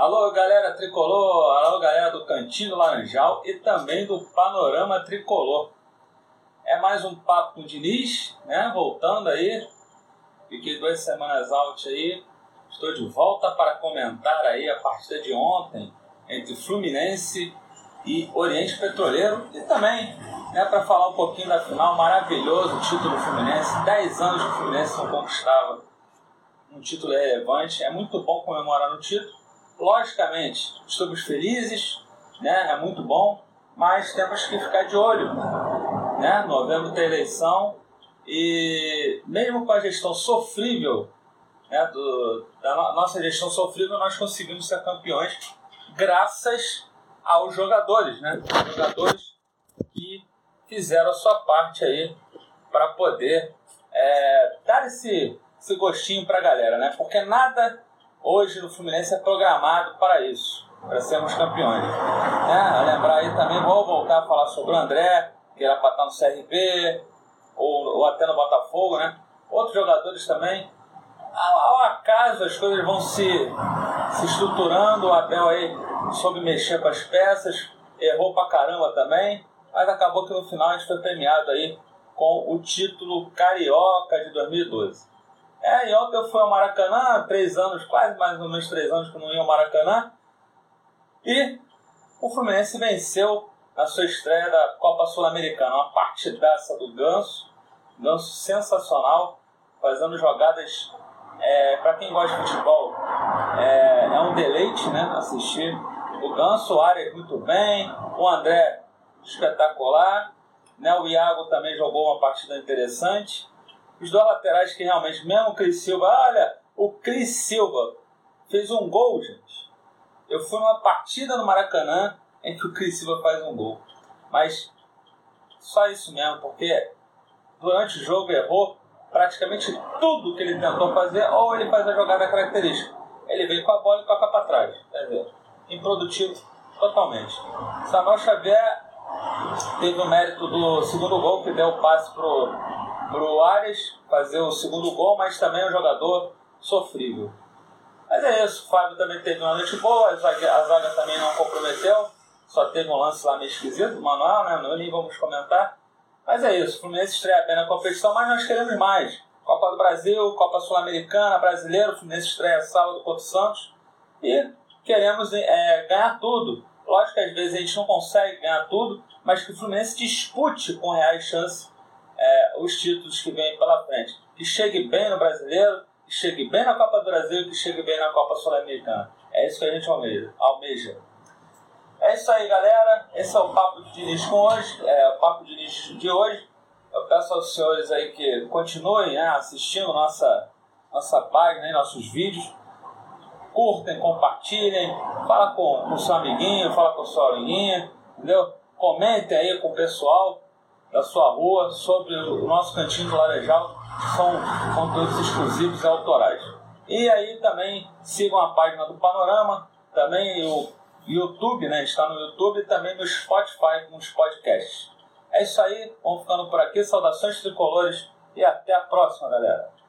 Alô, galera tricolor, alô, galera do Cantinho Laranjal e também do Panorama Tricolor. É mais um papo com o Diniz, né? Voltando aí. Fiquei duas semanas out aí. Estou de volta para comentar aí a partida de ontem entre Fluminense e Oriente Petroleiro e também né, para falar um pouquinho da final, maravilhoso título do Fluminense, 10 anos que o Fluminense não conquistava um título relevante, é muito bom comemorar no título, logicamente estamos felizes, né, é muito bom, mas temos que ficar de olho, né, novembro tem eleição e mesmo com a gestão sofrível, né, do, da nossa gestão sofrível, nós conseguimos ser campeões graças aos jogadores, né, jogadores que fizeram a sua parte aí para poder é, dar esse, esse gostinho para a galera, né? Porque nada hoje no Fluminense é programado para isso, para sermos campeões. Né? Lembrar aí também, vou voltar a falar sobre o André, que era para estar no CRB, ou, ou até no Botafogo, né? Outros jogadores também. Ao, ao acaso as coisas vão se, se estruturando, o Abel aí soube mexer com as peças, errou pra caramba também, mas acabou que no final a gente foi premiado aí com o título Carioca de 2012. É, e ontem eu fui ao Maracanã, três anos, quase mais ou menos três anos que eu não ia ao Maracanã, e o Fluminense venceu na sua estreia da Copa Sul-Americana, uma partidaça do Ganso, Ganso sensacional, fazendo jogadas, é, para quem gosta de futebol, é, é um deleite né, assistir o Ganso, o Arias muito bem, o André espetacular. Né? O Iago também jogou uma partida interessante. Os dois laterais que realmente, mesmo o Cris Silva, olha, o Cris Silva fez um gol, gente. Eu fui numa partida no Maracanã em que o Cris Silva faz um gol. Mas só isso mesmo, porque durante o jogo errou praticamente tudo que ele tentou fazer, ou ele faz a jogada característica. Ele vem com a bola e toca para trás. Quer dizer, improdutivo totalmente. Samuel Xavier teve o mérito do segundo gol, que deu o passe pro, pro Ares fazer o segundo gol, mas também é um jogador sofrível. Mas é isso, o Fábio também teve uma noite boa, a zaga, a zaga também não comprometeu, só teve um lance lá meio esquisito, o Manuel, né? Não nem vamos comentar. Mas é isso, o Fluminense estreia bem na competição, mas nós queremos mais. Copa do Brasil, Copa Sul-Americana, Brasileiro, o Fluminense estreia sábado contra o Santos. E queremos é, ganhar tudo. Lógico que às vezes a gente não consegue ganhar tudo, mas que o Fluminense dispute com reais chances é, os títulos que vêm pela frente. Que chegue bem no brasileiro, que chegue bem na Copa do Brasil, que chegue bem na Copa Sul-Americana. É isso que a gente almeja. almeja. É isso aí, galera. Esse é o Papo de Diniz com hoje. É o Papo de Diniz de hoje. Eu peço aos senhores aí que continuem né, assistindo nossa, nossa página, nossos vídeos curtem, compartilhem, fala com o seu amiguinho, fala com sua amiguinha, entendeu? Comente aí com o pessoal da sua rua sobre o nosso cantinho do Laranjal, que são conteúdos exclusivos e autorais. E aí também sigam a página do Panorama, também o YouTube, né? Está no YouTube e também no Spotify com os podcasts. É isso aí, vamos ficando por aqui. Saudações tricolores e até a próxima, galera.